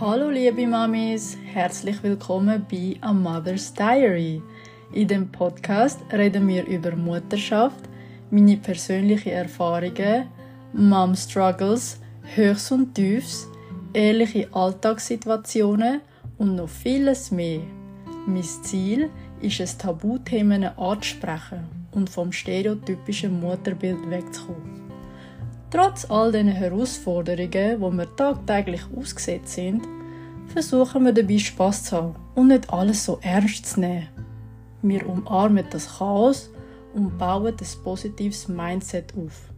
Hallo liebe Mamis, herzlich willkommen bei A Mother's Diary. In dem Podcast reden wir über Mutterschaft, meine persönlichen Erfahrungen, Mom Struggles, Höchst und Tiefs, ehrliche Alltagssituationen und noch vieles mehr. Mein Ziel ist es, Tabuthemen anzusprechen und vom stereotypischen Mutterbild wegzukommen. Trotz all diesen Herausforderungen, wo wir tagtäglich ausgesetzt sind, versuchen wir dabei Spaß zu haben und nicht alles so ernst zu nehmen. Wir umarmen das Chaos und bauen ein positives Mindset auf.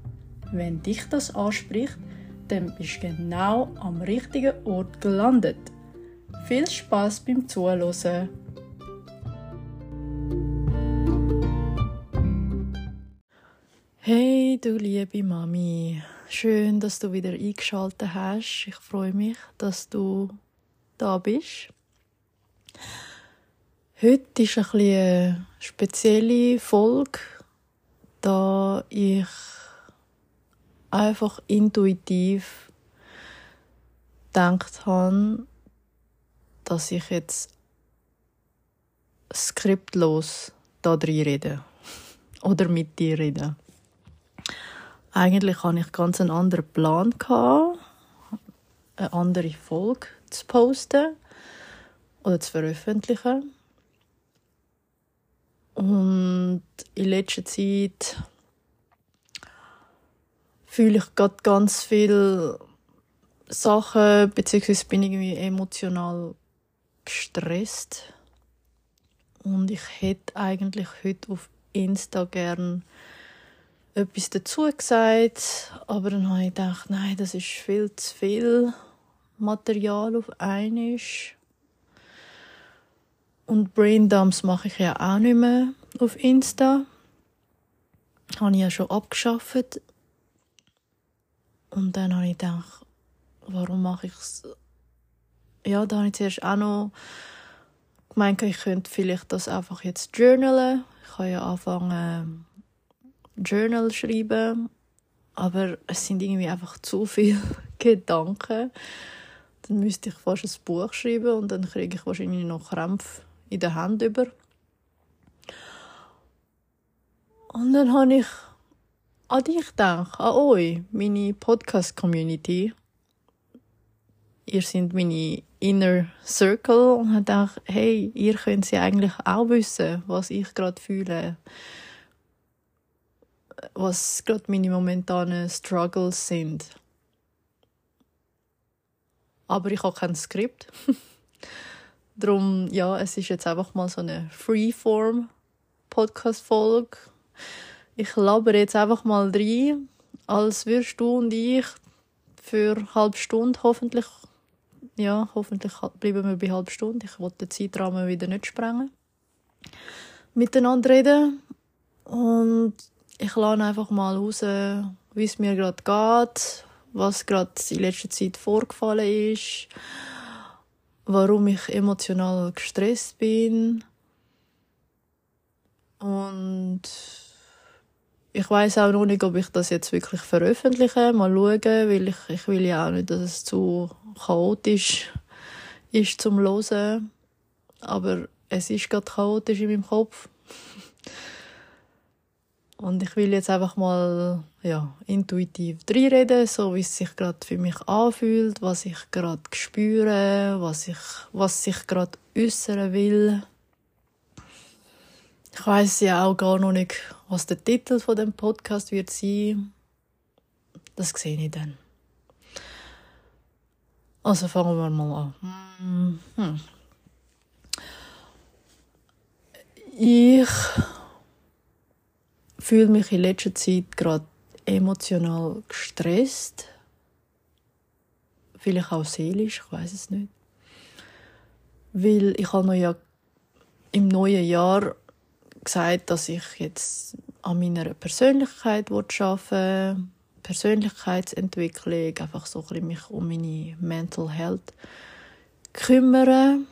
Wenn dich das anspricht, dann bist du genau am richtigen Ort gelandet. Viel Spaß beim Zuhören! Hey, du liebe Mami, schön, dass du wieder eingeschaltet hast. Ich freue mich, dass du da bist. Heute ist ein eine spezielle Folge, da ich einfach intuitiv gedacht habe, dass ich jetzt skriptlos da drin rede. Oder mit dir rede. Eigentlich hatte ich ganz einen anderen Plan, eine andere Folge zu posten oder zu veröffentlichen. Und in letzter Zeit fühle ich gerade ganz viele Sachen, beziehungsweise bin ich irgendwie emotional gestresst. Und ich hätte eigentlich heute auf Insta gern etwas dazu gesagt, aber dann habe ich gedacht, nein, das ist viel zu viel Material auf einmal. Und Braindumps mache ich ja auch nicht mehr auf Insta. Habe ich ja schon abgeschafft. Und dann habe ich gedacht, warum mache ich es? Ja, da habe ich zuerst auch noch gemeint, ich könnte vielleicht das einfach jetzt journalen. Ich habe ja anfangen Journal schreiben, aber es sind irgendwie einfach zu viele Gedanken. Dann müsste ich fast ein Buch schreiben und dann kriege ich wahrscheinlich noch Krämpfe in der Hand über. Und dann habe ich an dich gedacht, an euch, meine Podcast-Community. Ihr seid meine Inner Circle und habe gedacht, hey, ihr könnt ja eigentlich auch wissen, was ich gerade fühle was gerade meine momentanen Struggles sind. Aber ich habe kein Skript. Darum, ja, es ist jetzt einfach mal so eine Freeform Podcast-Folge. Ich labere jetzt einfach mal rein, als würdest du und ich für eine halbe Stunde hoffentlich, ja, hoffentlich bleiben wir bei halbe Stunde. Ich wollte den Zeitrahmen wieder nicht sprengen. Miteinander reden und ich lerne einfach mal raus, wie es mir gerade geht, was gerade in letzter Zeit vorgefallen ist, warum ich emotional gestresst bin. Und ich weiß auch noch nicht, ob ich das jetzt wirklich veröffentliche. Mal schauen, weil ich, ich will ja auch nicht, dass es zu chaotisch ist zum Hören. Aber es ist gerade chaotisch in meinem Kopf. Und ich will jetzt einfach mal ja, intuitiv reinreden, so wie es sich gerade für mich anfühlt, was ich gerade spüre, was ich, was sich gerade äußern will. Ich weiß ja auch gar noch nicht, was der Titel von dem Podcast wird sein. Das sehe ich dann. Also fangen wir mal an. Hm. Ich fühle mich in letzter Zeit gerade emotional gestresst. Vielleicht auch seelisch, ich weiß es nicht. Weil ich habe noch ja im neuen Jahr gesagt, dass ich jetzt an meiner Persönlichkeit arbeiten Persönlichkeitsentwicklung, einfach so ein bisschen mich um meine Mental Health kümmern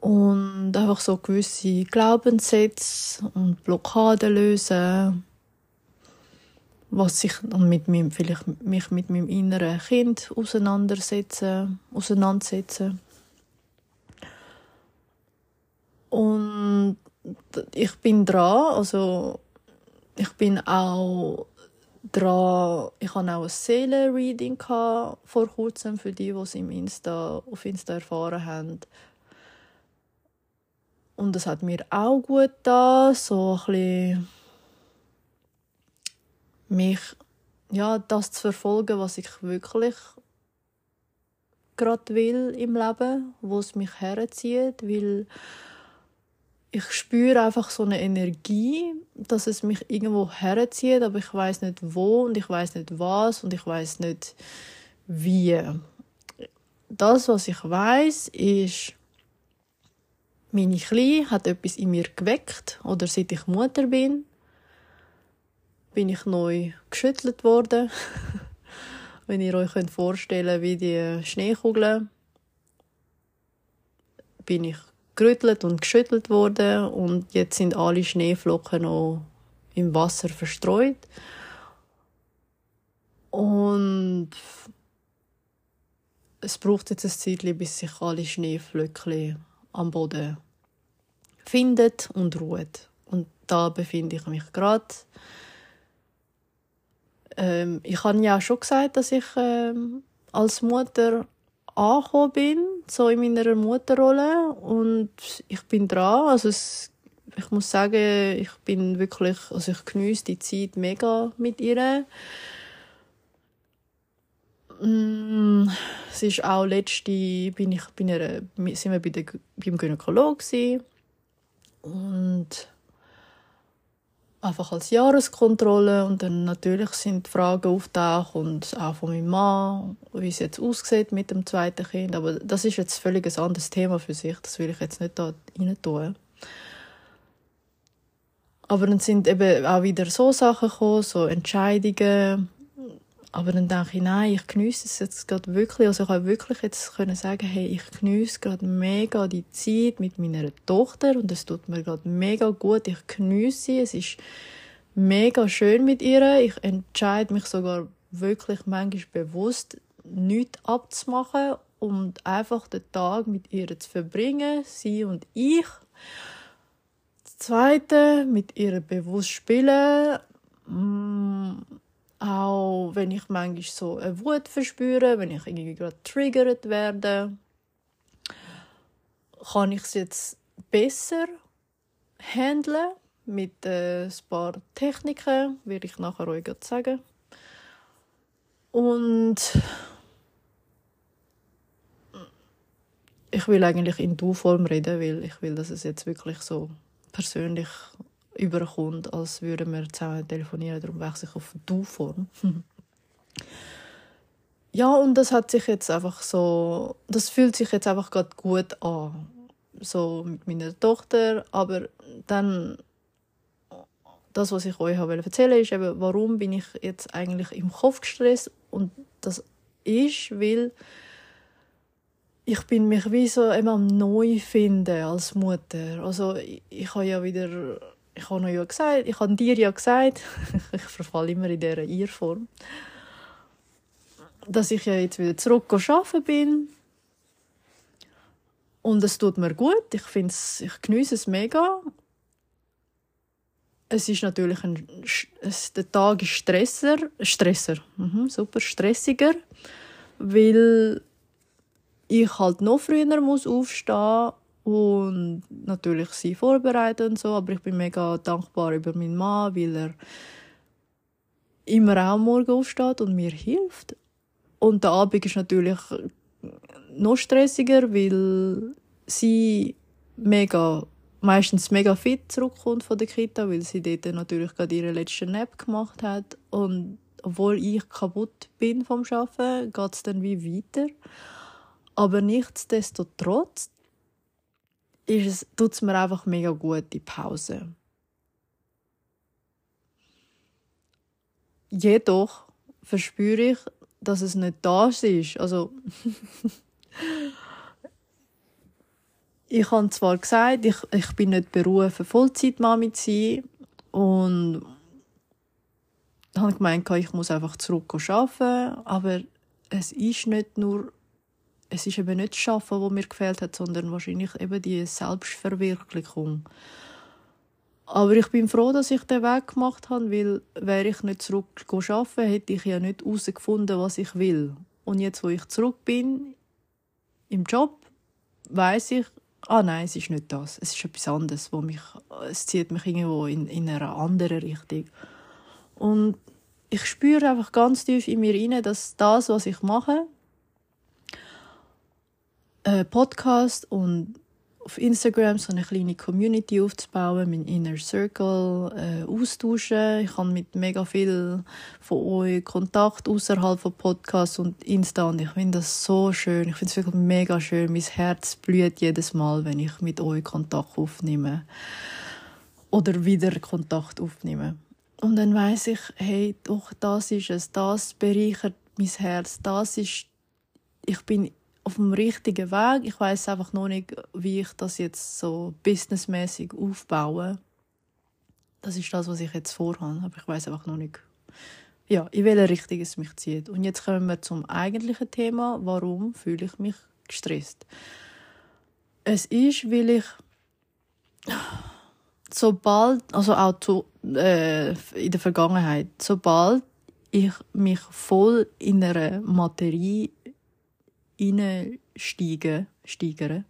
und einfach so gewisse Glaubenssätze und Blockaden lösen was ich mit meinem, vielleicht mich mit meinem inneren Kind auseinandersetzen, auseinandersetzen. Und ich bin dran, also ich bin auch dran, ich hatte auch ein Seelenreading vor kurzem für die, die es im Insta, auf Insta erfahren haben. Und das hat mir auch gut da, so ein bisschen mich, ja, das zu verfolgen, was ich wirklich gerade will im Leben, wo es mich herzieht, weil ich spüre einfach so eine Energie, dass es mich irgendwo herzieht, aber ich weiß nicht wo und ich weiß nicht was und ich weiß nicht wie. Das, was ich weiß, ist, meine Kleine hat etwas in mir geweckt oder seit ich Mutter bin, bin ich neu geschüttelt worden. Wenn ihr euch vorstellen könnt, wie die Schneekugeln, bin ich gerüttelt und geschüttelt worden und jetzt sind alle Schneeflocken noch im Wasser verstreut. Und es braucht jetzt ein Zeit, bis sich alle Schneeflöckchen am Boden findet und ruht. Und da befinde ich mich gerade. Ähm, ich habe ja schon gesagt, dass ich ähm, als Mutter angekommen bin, so in meiner Mutterrolle und ich bin dran. Also es, ich muss sagen, ich bin wirklich, also ich genieße die Zeit mega mit ihr. Mm, es ist auch letzte, bin ich, bin ihr, sind wir bei der, beim Gynäkologen und einfach als Jahreskontrolle und dann natürlich sind Fragen auftaucht und auch von meinem Mann, wie es jetzt aussieht mit dem zweiten Kind, aber das ist jetzt völlig ein anderes Thema für sich, das will ich jetzt nicht da rein tun. Aber dann sind eben auch wieder so Sachen gekommen, so Entscheidungen, aber dann denke ich, nein, ich genieße es jetzt gerade wirklich. Also ich habe wirklich jetzt können sagen, hey, ich genieße gerade mega die Zeit mit meiner Tochter und es tut mir gerade mega gut. Ich genieße sie. Es ist mega schön mit ihr. Ich entscheide mich sogar wirklich manchmal bewusst, nichts abzumachen und einfach den Tag mit ihr zu verbringen, sie und ich. Das Zweite, mit ihr bewusst spielen. Auch wenn ich manchmal so eine Wut verspüre, wenn ich irgendwie gerade triggert werde, kann ich es jetzt besser handeln mit äh, ein paar Techniken, werde ich nachher euch sagen. Und ich will eigentlich in Du-Form reden, weil ich will, dass es jetzt wirklich so persönlich überkommt, als würden wir zusammen telefonieren. Darum wechsle ich auf Du-Form. ja, und das hat sich jetzt einfach so, das fühlt sich jetzt einfach gerade gut an. So mit meiner Tochter, aber dann das, was ich euch erzählen wollte, ist eben, warum bin ich jetzt eigentlich im Kopf gestresst und das ist, weil ich bin mich wie so am neu finden als Mutter. Also ich, ich habe ja wieder ich habe ja gesagt, ich habe dir ja gesagt, ich verfalle immer in dieser Irrform, dass ich ja jetzt wieder zurück arbeiten bin. Und es tut mir gut. Ich finde ich genieße es mega. Es ist natürlich ein, es, der Tag ist Stresser, Stresser, mhm, super stressiger, weil ich halt noch früher muss aufstehen und natürlich sie vorbereiten und so, aber ich bin mega dankbar über meinen Mann, weil er immer auch morgen aufsteht und mir hilft. Und der Abend ist natürlich noch stressiger, weil sie mega meistens mega fit zurückkommt von der Kita, weil sie dort natürlich gerade ihre letzte Nap gemacht hat und obwohl ich kaputt bin vom Arbeiten, geht es dann wie weiter. Aber nichtsdestotrotz ist es, tut es mir einfach mega gut, die Pause. Jedoch verspüre ich, dass es nicht das ist. Also, ich habe zwar gesagt, ich, ich bin nicht berufen, Vollzeitmami zu sein und habe gemeint, ich muss einfach zurück arbeiten, aber es ist nicht nur, es ist eben nicht das Schaffen, was mir gefehlt hat, sondern wahrscheinlich eben die Selbstverwirklichung. Aber ich bin froh, dass ich den Weg gemacht habe, weil wäre ich nicht zurück arbeiten, hätte ich ja nicht herausgefunden, was ich will. Und jetzt, wo ich zurück bin im Job, weiß ich, ah nein, es ist nicht das. Es ist etwas anderes, wo mich, es zieht mich irgendwo in, in eine andere Richtung. Und ich spüre einfach ganz tief in mir rein, dass das, was ich mache, äh, Podcast und auf Instagram so eine kleine Community aufzubauen, mein Inner Circle äh, austauschen. Ich habe mit mega viel von euch Kontakt außerhalb von Podcasts und Insta und ich finde das so schön. Ich finde es wirklich mega schön. Mein Herz blüht jedes Mal, wenn ich mit euch Kontakt aufnehme oder wieder Kontakt aufnehme. Und dann weiß ich, hey, doch das ist es, das bereichert mein Herz, das ist, ich bin auf dem richtigen Weg. Ich weiß einfach noch nicht, wie ich das jetzt so businessmäßig aufbaue. Das ist das, was ich jetzt vorhabe, aber ich weiß einfach noch nicht, ja, in welche Richtung es mich zieht. Und jetzt kommen wir zum eigentlichen Thema. Warum fühle ich mich gestresst? Es ist, weil ich sobald, also auch zu, äh, in der Vergangenheit, sobald ich mich voll in eine Materie reinsteigen, steigern,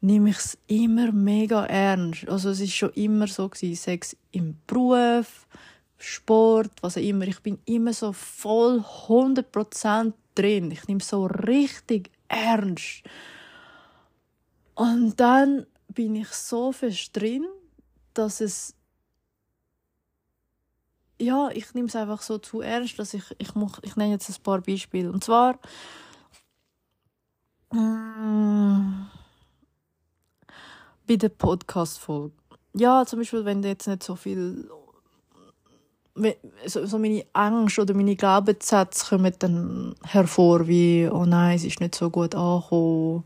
nehme ich es immer mega ernst. Also es ist schon immer so gewesen, Sex im Beruf, Sport, was auch immer. Ich bin immer so voll 100% drin. Ich nehme es so richtig ernst. Und dann bin ich so fest drin, dass es ja, ich nehme es einfach so zu ernst, dass ich, ich, mach, ich nenne jetzt ein paar Beispiele. Und zwar. Bei der Podcast-Folge. Ja, zum Beispiel, wenn jetzt nicht so viel. So, so meine Angst oder meine Glaubenssätze kommen dann hervor, wie, oh nein, es ist nicht so gut angekommen.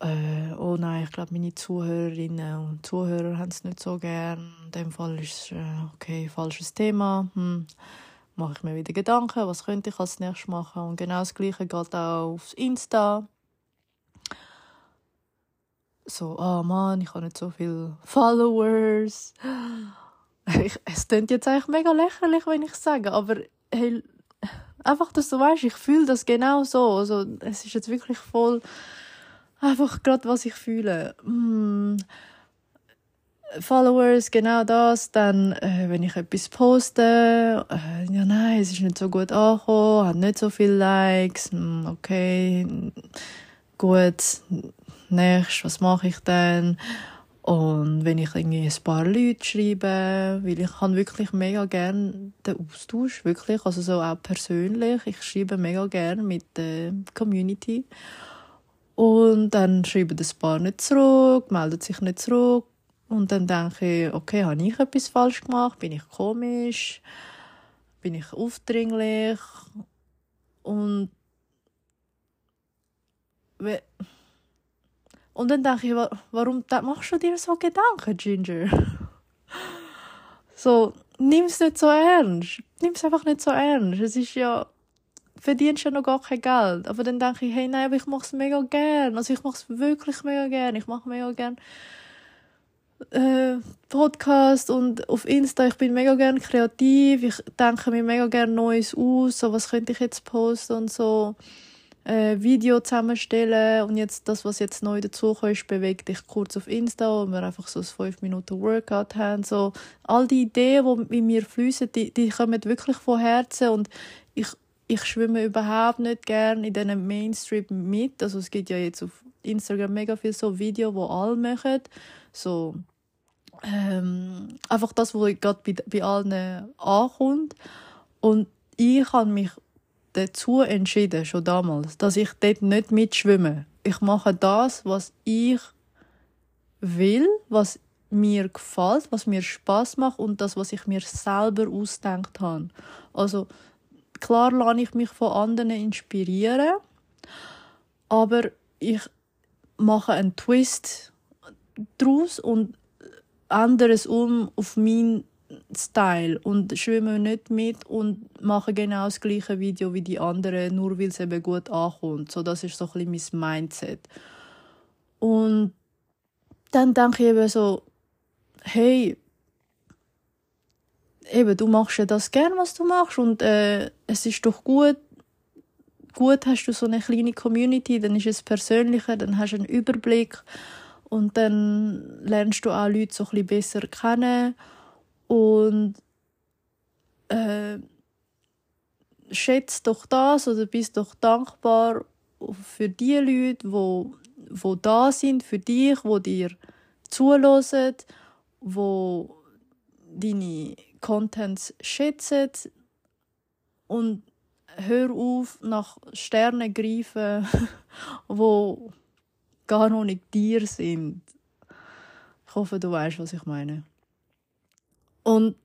Äh, oh nein, ich glaube, meine Zuhörerinnen und Zuhörer haben es nicht so gern. In dem Fall ist es, äh, okay, falsches Thema. Hm mache ich mir wieder Gedanken, was könnte ich als nächstes machen. Und genau das Gleiche geht auch aufs Insta. So, oh Mann, ich habe nicht so viele Followers. Ich, es klingt jetzt eigentlich mega lächerlich, wenn ich sage, aber hey, einfach, dass du weißt, ich fühle das genau so. Also, es ist jetzt wirklich voll einfach gerade, was ich fühle. Mm Followers, genau das. Dann, äh, wenn ich etwas poste, äh, ja nein, es ist nicht so gut angekommen, hat nicht so viele Likes, hm, okay, gut, nächstes, was mache ich denn? Und wenn ich irgendwie ein paar Leute schreibe, weil ich kann wirklich mega gern den Austausch, wirklich, also so auch persönlich, ich schreibe mega gern mit der Community. Und dann schreiben ein paar nicht zurück, melden sich nicht zurück. Und dann denke ich, okay, habe ich etwas falsch gemacht? Bin ich komisch? Bin ich aufdringlich? Und und dann denke ich, warum machst du dir so Gedanken, Ginger? so, nimm es nicht so ernst. Nimm es einfach nicht so ernst. Es ist ja, verdienst ja noch gar kein Geld. Aber dann denke ich, hey, nein, aber ich mache es mega gern. Also ich mache es wirklich mega gern. Ich mache mega gern äh, Podcast und auf Insta. Ich bin mega gern kreativ. Ich denke mir mega gern Neues aus. So, was könnte ich jetzt posten und so. Äh, Video zusammenstellen und jetzt das, was jetzt neu dazu ist, bewegt dich kurz auf Insta, wo wir einfach so ein 5 Minuten Workout haben. So, all die Ideen, die in mir fließen, die, die kommen wirklich von Herzen und ich, ich schwimme überhaupt nicht gern in diesen Mainstream mit. Also es gibt ja jetzt auf Instagram mega viel so Videos, wo alle machen. So, ähm, einfach das, was gerade bei, bei allen ankommt. Und ich habe mich dazu entschieden, schon damals, dass ich dort nicht mitschwimme. Ich mache das, was ich will, was mir gefällt, was mir Spaß macht und das, was ich mir selber ausdenkt habe. Also klar lasse ich mich von anderen inspirieren, aber ich mache einen Twist daraus und anderes um auf meinen Style und schwimmen nicht mit und machen genau das gleiche Video wie die anderen, nur weil es eben gut ankommt. So, das ist so ein bisschen mein Mindset. Und dann denke ich eben so, hey, eben, du machst ja das gern, was du machst und äh, es ist doch gut, gut hast du so eine kleine Community, dann ist es persönlicher, dann hast du einen Überblick und dann lernst du auch Leute so ein bisschen besser kennen und äh, schätzt doch das oder bist doch dankbar für die Leute, wo wo da sind für dich, wo dir zulassen, wo deine Contents schätzen und hör auf nach Sternen greifen, wo gar noch nicht dir sind. Ich hoffe, du weißt, was ich meine. Und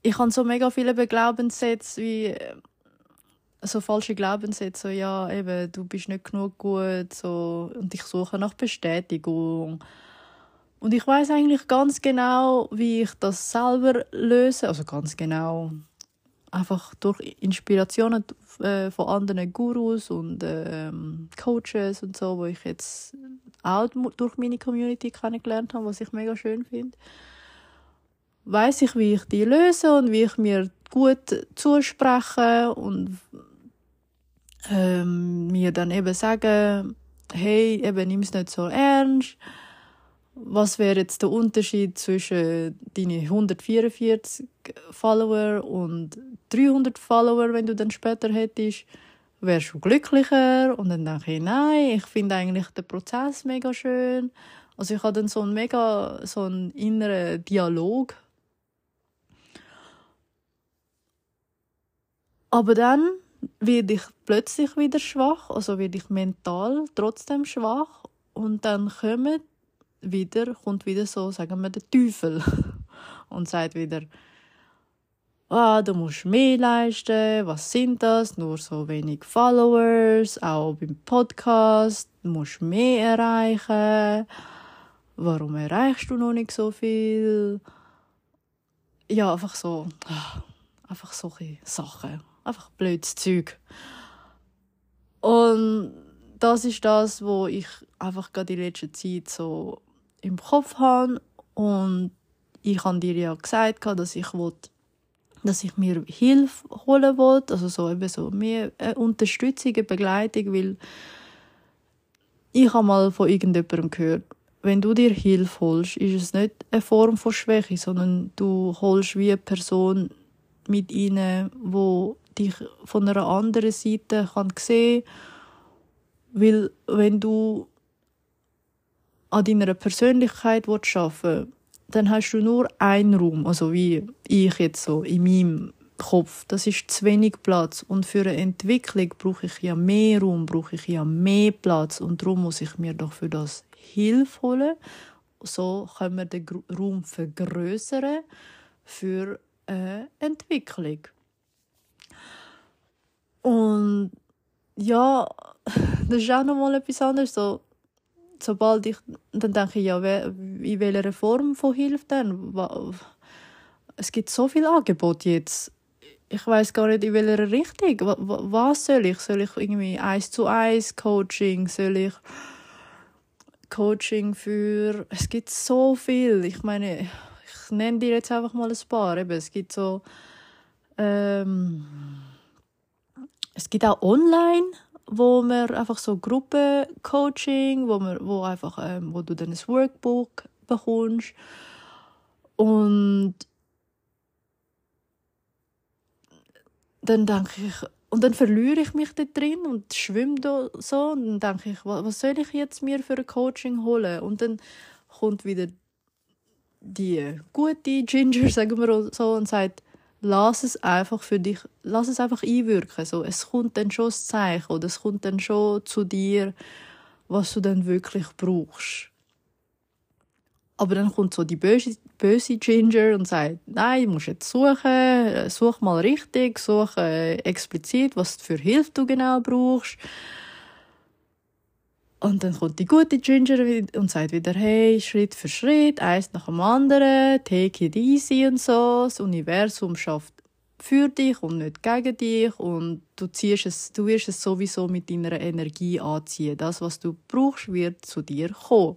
ich habe so mega viele Glaubenssätze wie äh, so falsche Glaubenssätze, so, ja, eben, du bist nicht genug gut, so, und ich suche nach Bestätigung. Und ich weiß eigentlich ganz genau, wie ich das selber löse, also ganz genau, einfach durch Inspirationen äh, von anderen Gurus und ähm, Coaches und so, wo ich jetzt auch durch meine Community kennengelernt habe, was ich mega schön finde weiß ich, wie ich die löse und wie ich mir gut zuspreche und ähm, mir dann eben sagen, hey, eben nimm es nicht so ernst. Was wäre jetzt der Unterschied zwischen deinen 144 Follower und 300 Follower, wenn du dann später hättest? Wärst du glücklicher? Und dann denke ich, nein, ich finde eigentlich den Prozess mega schön. Also ich habe dann so einen mega, so einen inneren Dialog Aber dann werde ich plötzlich wieder schwach, also werde ich mental trotzdem schwach und dann kommt wieder, kommt wieder so, sagen wir, der Teufel und sagt wieder, ah, du musst mehr leisten, was sind das, nur so wenig Followers, auch beim Podcast, du musst mehr erreichen, warum erreichst du noch nicht so viel? Ja, einfach so, ah, einfach solche Sachen einfach blödes Zeug. Und das ist das, wo ich einfach gerade in letzter Zeit so im Kopf habe und ich habe dir ja gesagt, dass ich will, dass ich mir Hilfe holen wollte, also so eben so mehr äh, Unterstützung, Begleitung, weil ich habe mal von irgendjemandem gehört, wenn du dir Hilfe holst, ist es nicht eine Form von Schwäche, sondern du holst wie eine Person mit ihnen, wo dich von einer anderen Seite kann sehen weil wenn du an deiner Persönlichkeit arbeiten willst, dann hast du nur einen Raum, also wie ich jetzt so in meinem Kopf. Das ist zu wenig Platz. Und für eine Entwicklung brauche ich ja mehr Raum, brauche ich ja mehr Platz. Und darum muss ich mir doch für das Hilfe holen. So können wir den Raum vergrößern für eine Entwicklung. Und ja, das ist auch nochmal etwas anderes. So, sobald ich, dann denke ich, ja, in welcher Form von Hilfe denn? Es gibt so viele Angebote jetzt. Ich weiß gar nicht, in welcher Richtung. Was soll ich? Soll ich irgendwie eins zu eins Coaching? Soll ich Coaching für. Es gibt so viel. Ich meine, ich nenne dir jetzt einfach mal ein paar. Es gibt so. Ähm, es gibt auch online, wo man einfach so Gruppencoaching, wo man, wo einfach, ähm, wo du dann ein Workbook bekommst und dann denke ich, und dann verliere ich mich da drin und schwimme da so und dann denke ich, was soll ich jetzt mir für ein Coaching holen? Und dann kommt wieder die gute Ginger, sagen wir so, und sagt, lass es einfach für dich, lass es einfach einwirken. So, es kommt dann schon das Zeichen oder es kommt dann schon zu dir, was du dann wirklich brauchst. Aber dann kommt so die böse, böse Ginger und sagt, nein, du musst jetzt suchen, such mal richtig, suche explizit, was für Hilfe du genau brauchst. Und dann kommt die gute Ginger und sagt wieder, hey, Schritt für Schritt, eins nach dem anderen, take it easy und so. Das Universum schafft für dich und nicht gegen dich und du ziehst es, du wirst es sowieso mit deiner Energie anziehen. Das, was du brauchst, wird zu dir kommen.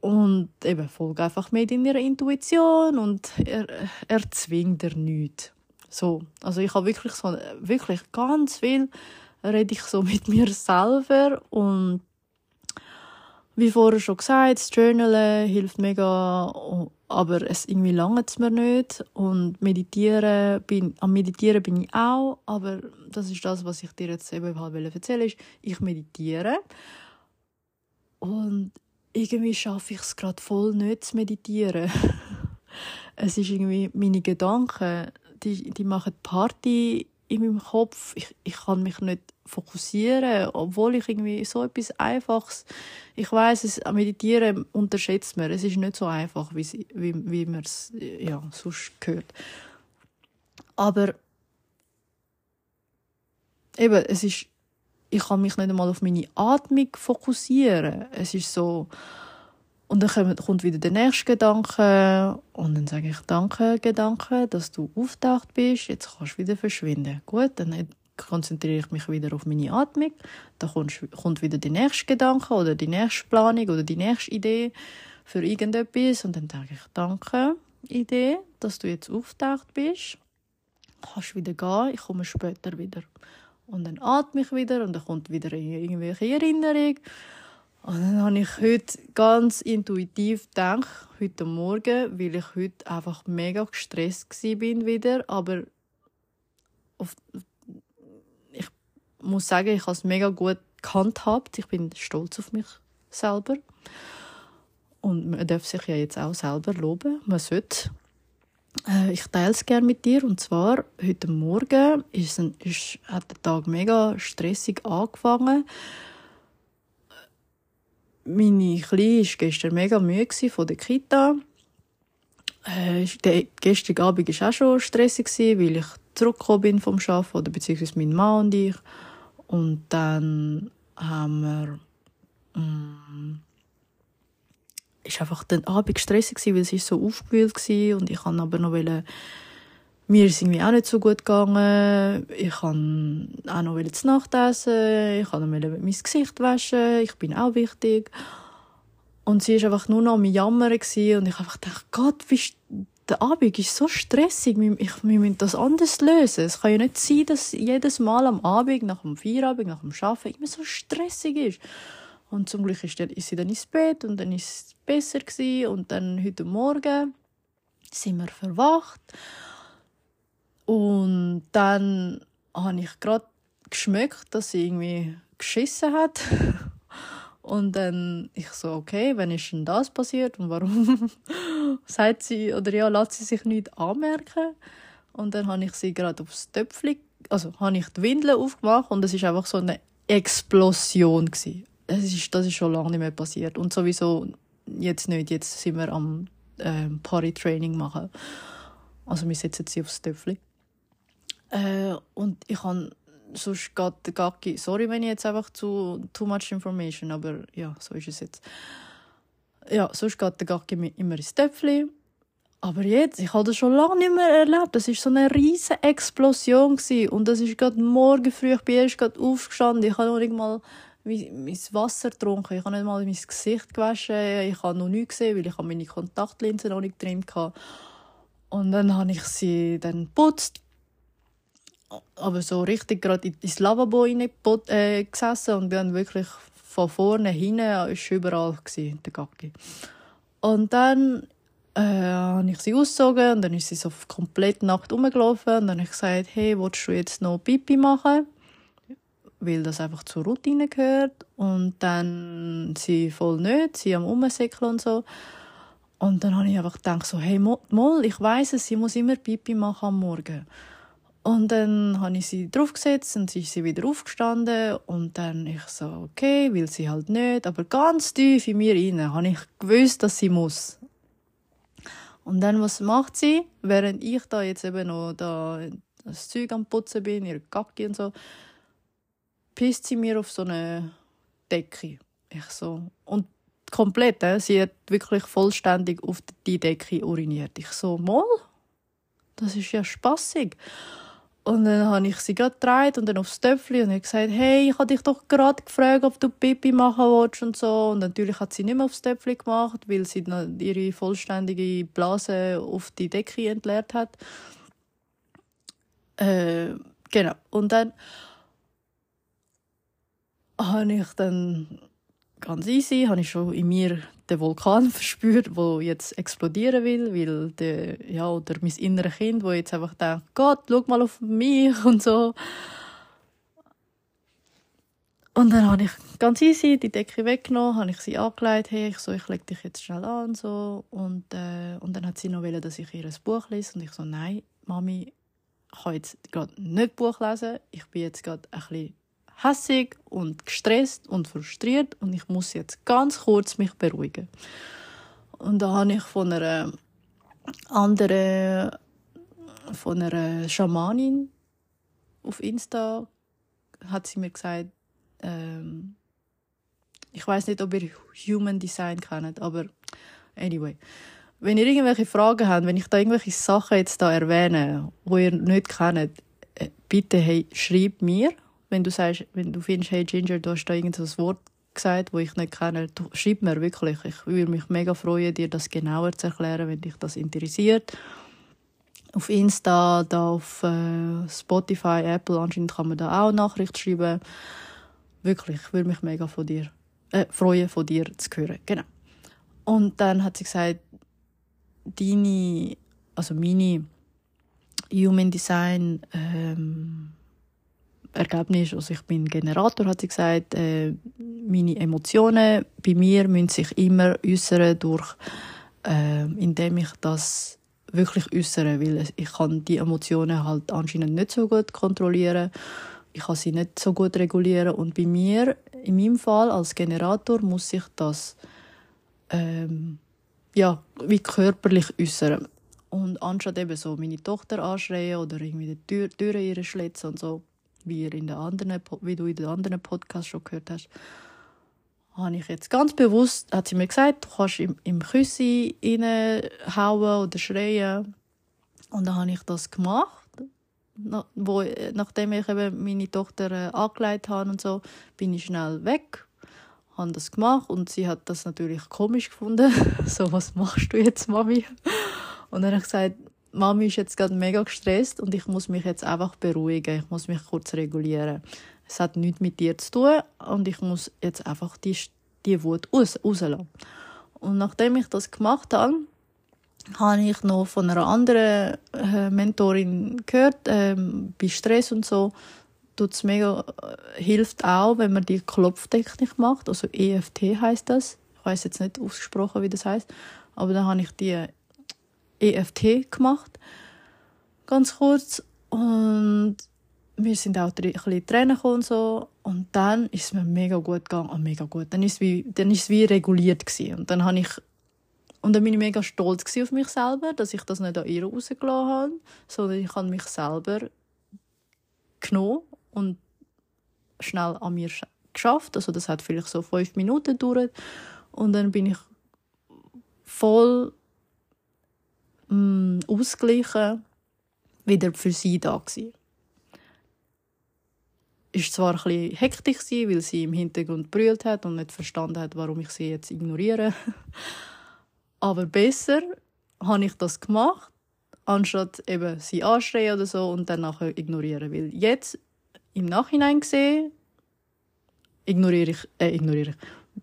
Und eben, folge einfach mehr deiner Intuition und er, erzwingt dir nichts. So. Also ich habe wirklich so, wirklich ganz viel rede ich so mit mir selber und wie vorher schon gesagt, das Journalen hilft mega, aber es irgendwie langt es mir nicht. Und meditieren, bin, am Meditieren bin ich auch, aber das ist das, was ich dir jetzt eben halt erzählen ist, ich meditiere. Und irgendwie schaffe ich es gerade voll nicht zu meditieren. es ist irgendwie, meine Gedanken, die, die machen Party in meinem Kopf. Ich, ich kann mich nicht fokussieren, obwohl ich irgendwie so etwas Einfaches, ich weiß, es Meditieren unterschätzt man. Es ist nicht so einfach, wie, wie, wie man es ja, sonst hört. Aber eben, es ist, ich kann mich nicht einmal auf meine Atmung fokussieren. Es ist so, und dann kommt wieder der nächste Gedanke und dann sage ich Danke, Gedanke, dass du auftaucht bist. Jetzt kannst du wieder verschwinden. Gut, dann konzentriere ich mich wieder auf meine Atmung. Dann kommt wieder der nächste Gedanke oder die nächste Planung oder die nächste Idee für irgendetwas und dann sage ich Danke, Idee, dass du jetzt auftaucht bist. Kannst wieder gehen, ich komme später wieder. Und dann atme ich wieder und dann kommt wieder irgendwelche Erinnerung und dann habe ich heute ganz intuitiv gedacht, heute Morgen, weil ich heute einfach mega gestresst bin wieder, aber auf, ich muss sagen, ich habe es mega gut gehandhabt. Ich bin stolz auf mich selber. Und man darf sich ja jetzt auch selber loben. Man sollte. Äh, ich teile es gerne mit dir. Und zwar, heute Morgen ist, ein, ist, hat der Tag mega stressig angefangen meine Kleine war gestern mega müde von der Kita. Äh, der Abend war auch schon stressig, weil ich zurückgekommen bin vom Arbeiten, oder beziehungsweise mein Mann und ich. Und dann haben wir... Ähm, ist einfach den Abend stressig weil es so aufgewühlt war und ich kann aber noch wollen, mir ist irgendwie auch nicht so gut gegangen. Ich kann auch noch zu Nacht essen. Ich kann noch mein Gesicht waschen. Ich bin auch wichtig. Und sie war einfach nur noch am Jammern und ich einfach dachte, Gott, wie der Abend ist so stressig. Wir, ich, wir müssen das anders lösen. Es kann ja nicht sein, dass jedes Mal am Abend, nach dem Feierabend, nach dem Arbeiten immer so stressig ist. Und zum Glück ist, ist sie dann ins Bett und dann ist es besser gewesen. Und dann heute Morgen sind wir verwacht. Und dann habe ich gerade geschmeckt, dass sie irgendwie geschissen hat. Und dann ich so, okay, wenn ist denn das passiert und warum sagt sie oder ja, lässt sie sich nicht anmerken? Und dann habe ich sie gerade aufs Töpfchen, also habe ich die Windeln aufgemacht und es ist einfach so eine Explosion gewesen. Das ist, das ist schon lange nicht mehr passiert und sowieso jetzt nicht. Jetzt sind wir am äh, Party-Training machen. Also wir setzen sie aufs Töpfchen. Äh, und ich habe sonst geht Gacki, sorry, wenn ich jetzt einfach zu too much information, aber ja, so ist es jetzt. Ja, sonst geht der Gacki immer ins Töpfchen. Aber jetzt, ich habe das schon lange nicht mehr erlebt. Das war so eine riesige Explosion. Gewesen. Und das ist gerade morgen früh, ich bin erst gerade aufgestanden. Ich habe noch nicht mal mein Wasser getrunken. Ich habe nicht mal mein Gesicht gewaschen. Ich habe noch nichts gesehen, weil ich meine Kontaktlinsen noch nicht drin hatte. Und dann habe ich sie dann geputzt aber so richtig gerade ins Lavabo rein, äh, gesessen und bin wirklich von vorne hinten ist überall gewesen, der Gacki. Und dann äh, habe ich sie ausgezogen und dann ist sie so komplett nackt rumgelaufen und dann habe ich gesagt, hey, willst du jetzt noch Pipi machen? Weil das einfach zur Routine gehört. Und dann sie voll nicht, sie am Umsäckeln und so. Und dann habe ich einfach gedacht, so, hey, Moll, ich weiß es, sie muss immer Pipi machen am Morgen. Und dann habe ich sie draufgesetzt und sie ist sie wieder aufgestanden und dann ich so, okay, will sie halt nicht, aber ganz tief in mir rein habe ich gewusst, dass sie muss. Und dann, was macht sie? Während ich da jetzt eben noch da das Zeug am Putzen bin, ihre Kacke und so, pisst sie mir auf so eine Decke. Ich so. Und komplett, äh, sie hat wirklich vollständig auf die Decke uriniert. Ich so, mal, das ist ja spaßig. Und dann habe ich sie gerade gedreht und dann aufs Töpfchen und gesagt, hey, ich habe dich doch gerade gefragt, ob du Pipi machen willst und so. Und natürlich hat sie nicht mehr aufs Töpfchen gemacht, weil sie ihre vollständige Blase auf die Decke entleert hat. Äh, genau. Und dann habe ich dann ganz easy, habe ich schon in mir den Vulkan verspürt, wo jetzt explodieren will, weil der, ja, oder mein inneres Kind, wo jetzt einfach denkt, Gott, schau mal auf mich und so. Und dann habe ich ganz easy die Decke weggenommen, habe ich sie angelegt, hey, ich so, ich lege dich jetzt schnell an so. Und äh, und dann hat sie noch wollen, dass ich ihr ein Buch lese und ich so, nein, Mami, ich kann jetzt gerade nicht Buch lesen, ich bin jetzt gerade ein bisschen hässig und gestresst und frustriert und ich muss jetzt ganz kurz mich beruhigen. Und da habe ich von einer anderen, von einer Schamanin auf Insta hat sie mir gesagt, ähm, ich weiß nicht, ob ihr Human Design kennt, aber anyway. Wenn ihr irgendwelche Fragen habt, wenn ich da irgendwelche Sachen jetzt da erwähne, wo ihr nicht kennt, äh, bitte hey, schreibt mir wenn du sagst, wenn du findest, hey Ginger, du hast da irgendein Wort gesagt, wo ich nicht kenne, schreib mir wirklich. Ich würde mich mega freuen, dir das genauer zu erklären, wenn dich das interessiert. Auf Insta, da auf äh, Spotify, Apple, anscheinend kann man da auch Nachrichten schreiben. Wirklich, ich würde mich mega von dir, äh, freuen, von dir zu hören. Genau. Und dann hat sie gesagt, deine, also meine Human Design ähm, Ergebnis, also ich bin Generator, hat sie gesagt, äh, meine Emotionen bei mir müssen sich immer äußern durch, äh, indem ich das wirklich äußere, weil ich kann die Emotionen halt anscheinend nicht so gut kontrollieren, ich kann sie nicht so gut regulieren und bei mir, in meinem Fall als Generator, muss ich das ähm, ja, wie körperlich äußern. Und anstatt eben so meine Tochter anschreien oder irgendwie die Tür, Türen ihre schlitzen und so, wie, in den anderen, wie du in den anderen Podcasts schon gehört hast, habe ich jetzt ganz bewusst, hat sie mir gesagt, du kannst im, im Küssi reinhauen oder schreien. Und dann habe ich das gemacht. wo, nachdem ich eben meine Tochter äh, angelegt habe und so, bin ich schnell weg, habe das gemacht und sie hat das natürlich komisch gefunden. so, was machst du jetzt, Mami? Und dann habe ich gesagt, Mami ist jetzt gerade mega gestresst und ich muss mich jetzt einfach beruhigen. Ich muss mich kurz regulieren. Es hat nichts mit dir zu tun und ich muss jetzt einfach die, die Wut raus, rauslassen. Und nachdem ich das gemacht habe, habe ich noch von einer anderen äh, Mentorin gehört, ähm, bei Stress und so, tut's mega, äh, hilft auch, wenn man die Klopftechnik macht, also EFT heißt das. Ich weiß jetzt nicht ausgesprochen, wie das heißt, aber dann habe ich die EFT gemacht. Ganz kurz. Und wir sind auch ein bisschen Tränen und so. Und dann ist es mir mega gut gegangen. Oh, mega gut. Dann ist es wie, dann ist es wie reguliert gewesen. Und dann habe ich, und dann bin ich mega stolz auf mich selber, dass ich das nicht an ihr rausgelassen habe, sondern ich habe mich selber genommen und schnell an mir geschafft. Also das hat vielleicht so fünf Minuten gedauert. Und dann bin ich voll mh, mm, ausgleichen, wieder für sie da gewesen. Ist zwar ein bisschen hektisch weil sie im Hintergrund brüllt hat und nicht verstanden hat, warum ich sie jetzt ignoriere. Aber besser habe ich das gemacht, anstatt eben sie anschreien oder so und dann nachher ignorieren. Weil jetzt, im Nachhinein gesehen, ignoriere ich, äh, ignoriere ich,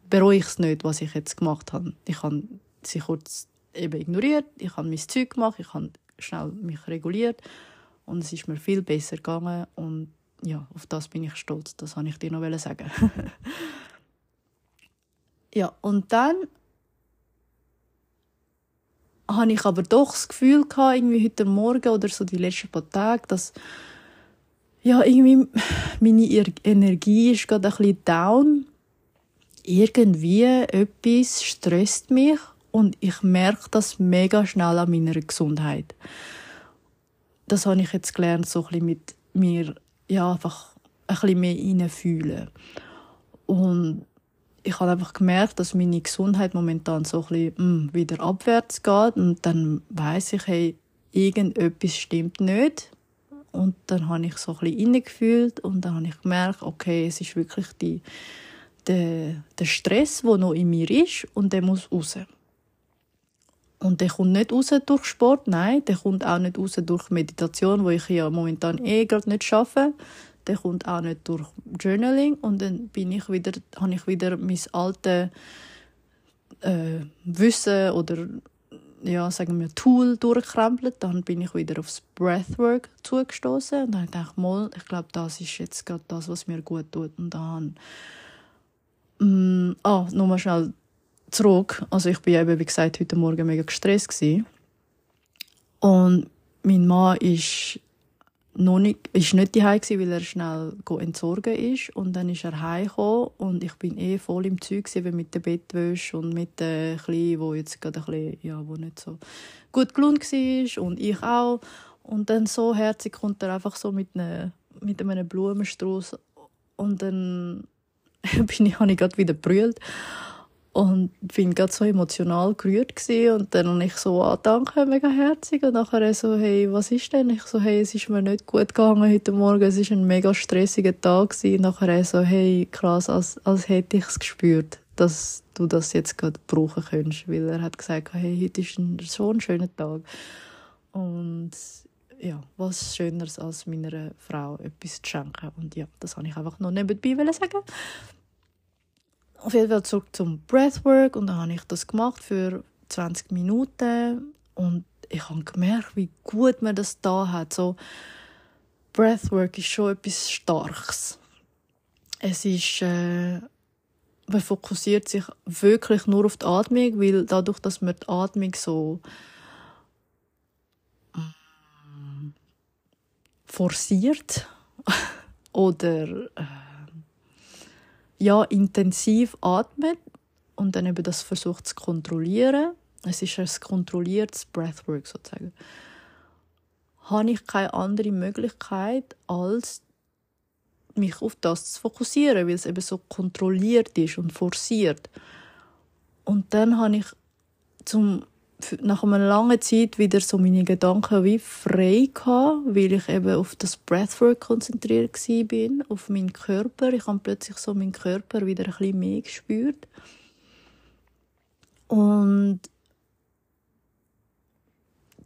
bereue ich es nicht, was ich jetzt gemacht habe. Ich habe sie kurz eben ignoriert, ich habe mein Zeug gemacht, ich habe schnell mich reguliert und es ist mir viel besser gegangen und ja, auf das bin ich stolz, das wollte ich dir noch sagen. ja, und dann habe ich aber doch das Gefühl gehabt, irgendwie heute Morgen oder so die letzten paar Tage, dass ja, irgendwie meine Energie ist gerade ein bisschen down. Irgendwie etwas stresst mich und ich merke das mega schnell an meiner Gesundheit. Das habe ich jetzt gelernt, so ein bisschen mit mir ja, einfach bisschen mehr reinfühlen. Und ich habe einfach gemerkt, dass meine Gesundheit momentan so ein bisschen mh, hm, wieder abwärts geht und dann weiß ich, hey, irgendetwas stimmt nicht und dann habe ich so ein bisschen reingefühlt und dann habe ich gemerkt, okay, es ist wirklich die, der, der Stress, der noch in mir ist und der muss raus. Und der kommt nicht raus durch Sport, nein, der kommt auch nicht raus durch Meditation, wo ich ja momentan eh gerade nicht schaffe. Der kommt auch nicht durch Journaling und dann bin ich wieder, habe ich wieder mein altes äh, Wissen oder ja, sagen wir, Tool durchkrempelt. Dann bin ich wieder aufs Breathwork zugestoßen und dann dachte ich, mal, ich glaube, das ist jetzt gerade das, was mir gut tut. Und dann, mm, ah, nochmal schnell zurück. Also ich bin eben, wie gesagt, heute Morgen mega gestresst gewesen. Und mein Mann ist noch nicht, ist nicht daheim gewesen, weil er schnell entsorgen ist. Und dann ist er heimgekommen und ich bin eh voll im Zeug gewesen, mit der Bettwäsche und mit der Kleinen, wo jetzt gerade ein bisschen, ja, wo nicht so gut gelohnt war und ich auch. Und dann so herzig kommt er einfach so mit einem, mit einem Blumenstrauß und dann bin ich, habe ich gerade wieder brüllt und bin gerade so emotional gerührt gewesen. und dann habe ich so ah, danke mega herzig und nachher so hey was ist denn ich so hey es ist mir nicht gut gegangen heute Morgen es ist ein mega stressiger Tag gewesen. und nachher so hey krass als als hätte ich es gespürt dass du das jetzt gerade brauchen könntest weil er hat gesagt hey heute ist ein, so ein schöner Tag und ja, was Schöneres als meiner Frau etwas zu schenken. Und ja, das habe ich einfach noch nebenbei sagen auf jeden Fall zurück zum Breathwork und dann habe ich das gemacht für 20 Minuten und ich habe gemerkt, wie gut man das da hat. So Breathwork ist schon etwas Starkes. Es ist äh, man fokussiert sich wirklich nur auf die Atmung, weil dadurch, dass man die Atmung so mm, forciert oder äh, ja, intensiv atmet und dann eben das versucht zu kontrollieren. Es ist ein kontrolliertes Breathwork sozusagen. Habe ich keine andere Möglichkeit, als mich auf das zu fokussieren, weil es eben so kontrolliert ist und forciert. Und dann habe ich zum nach einer langen Zeit wieder so meine Gedanken wie frei gehabt, weil ich eben auf das Breathwork konzentriert bin, auf meinen Körper. Ich habe plötzlich so meinen Körper wieder ein bisschen mehr gespürt. Und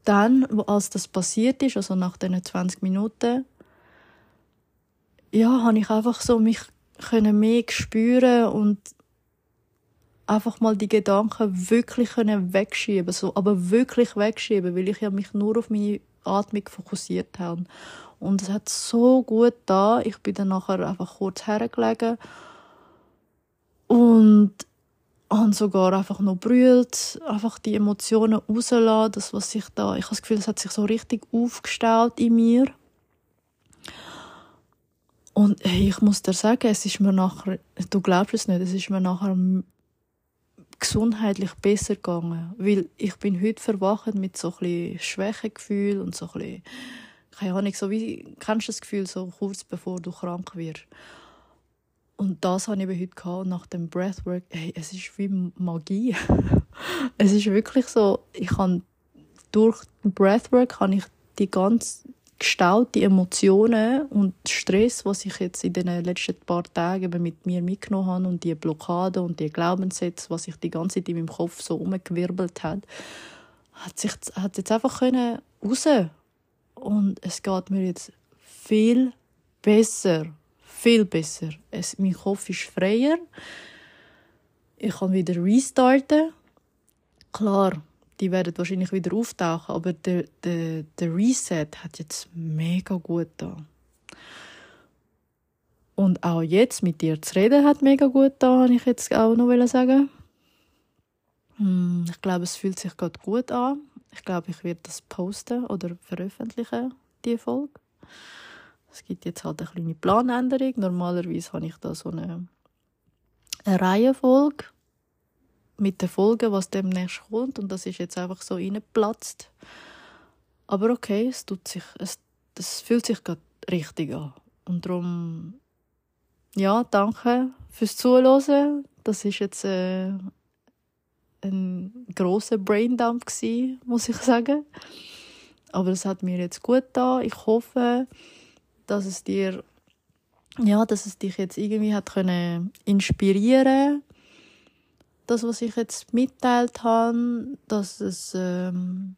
dann, als das passiert ist, also nach diesen 20 Minuten, ja, habe ich einfach so mich können mehr spüren und einfach mal die Gedanken wirklich können wegschieben so aber wirklich wegschieben weil ich ja mich nur auf meine Atmung fokussiert habe und es hat so gut da ich bin dann nachher einfach kurz hergelegen und habe sogar einfach noch brüllt, einfach die Emotionen rauslassen, das was sich da, ich habe das Gefühl, es hat sich so richtig aufgestaut in mir. Und ich muss dir sagen, es ist mir nachher, du glaubst es nicht, es ist mir nachher gesundheitlich besser gegangen. Weil ich bin heute verwacht mit so ein Schwächegefühl und so ein keine Ahnung, so wie, kennst du das Gefühl, so kurz bevor du krank wirst? Und das habe ich eben heute gehabt, nach dem Breathwork. Hey, es ist wie Magie. es ist wirklich so, ich kann durch Breathwork kann ich die ganze gestaute Emotionen und Stress, was ich jetzt in den letzten paar Tagen mit mir mitgenommen habe und die Blockade und die Glaubenssätze, was sich die ganze Zeit in meinem Kopf so umgewirbelt hat, hat sich hat jetzt einfach können raus und es geht mir jetzt viel besser, viel besser. Es, mein Kopf ist freier. Ich kann wieder restarten. Klar, die werden wahrscheinlich wieder auftauchen, aber der, der, der Reset hat jetzt mega gut da. Und auch jetzt mit dir zu reden hat mega gut da, habe ich jetzt auch noch sagen. Hm, ich glaube, es fühlt sich gerade gut an. Ich glaube, ich werde das posten oder veröffentlichen, die Folge. Es gibt jetzt halt eine kleine Planänderung. Normalerweise habe ich da so eine, eine Reihenfolge mit den Folgen, was demnächst kommt. Und das ist jetzt einfach so reingeplatzt. Aber okay, es tut sich, es, das fühlt sich gerade richtig an. Und darum ja, danke fürs Zuhören. Das ist jetzt äh, ein großer Braindump gewesen, muss ich sagen. Aber es hat mir jetzt gut da. Ich hoffe, dass es dir ja, dass es dich jetzt irgendwie hat können inspirieren das was ich jetzt mitteilt habe dass es ähm,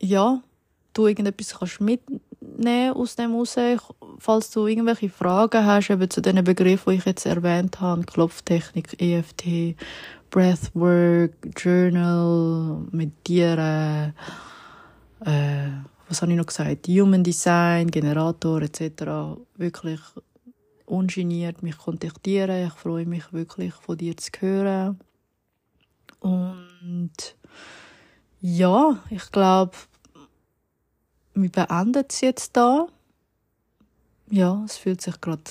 ja du irgendetwas kannst mitnehmen aus dem raus. Falls du irgendwelche Fragen hast eben zu den Begriffen, die ich jetzt erwähnt habe, Klopftechnik, EFT, Breathwork, Journal, Meditieren, äh, was habe ich noch gesagt? Human Design, Generator etc. Wirklich ungeniert mich kontaktieren. Ich freue mich wirklich von dir zu hören. Und ja, ich glaube, wir beenden es jetzt da. Ja, es fühlt sich gerade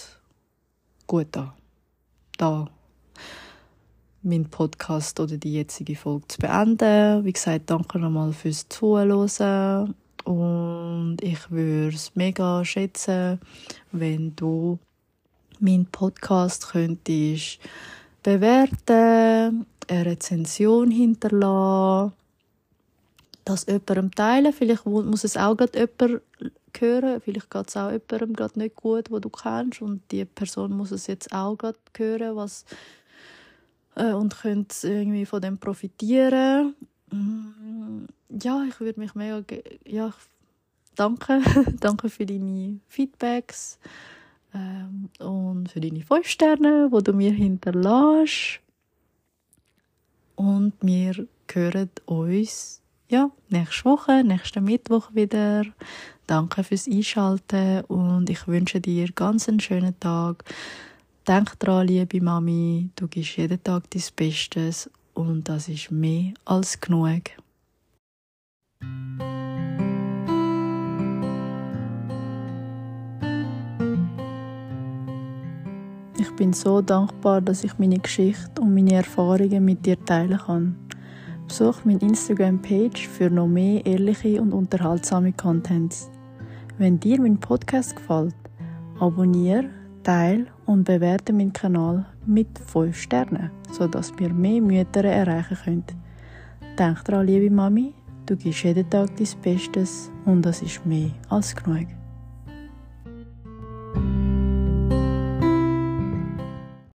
gut an. Da mein Podcast oder die jetzige Folge zu beenden. Wie gesagt, danke nochmal fürs Zuhören. Und ich würde es mega schätzen, wenn du meinen Podcast könntest bewerten, eine Rezension hinterlassen das jemandem teilen. Vielleicht muss es auch gerade jemand hören. Vielleicht geht es auch jemandem gerade nicht gut, wo du kennst. Und die Person muss es jetzt auch gerade hören was, äh, und könnte irgendwie von dem profitieren. Mm, ja, ich würde mich mega... Ja, danke. danke für deine Feedbacks ähm, und für deine 5 Sterne, die du mir hinterlässt. Und wir hören uns ja, nächste Woche, nächsten Mittwoch wieder. Danke fürs Einschalten und ich wünsche dir ganz einen schönen Tag. Denk dran, liebe Mami, du gibst jeden Tag dein Bestes und das ist mehr als genug. Bin so dankbar, dass ich meine Geschichte und meine Erfahrungen mit dir teilen kann. Besuch meine Instagram-Page für noch mehr ehrliche und unterhaltsame Contents. Wenn dir mein Podcast gefällt, abonniere, teile und bewerte meinen Kanal mit 5 Sternen, sodass wir mehr Mütter erreichen können. Denk daran, liebe Mami, du gibst jeden Tag dein Bestes und das ist mehr als genug.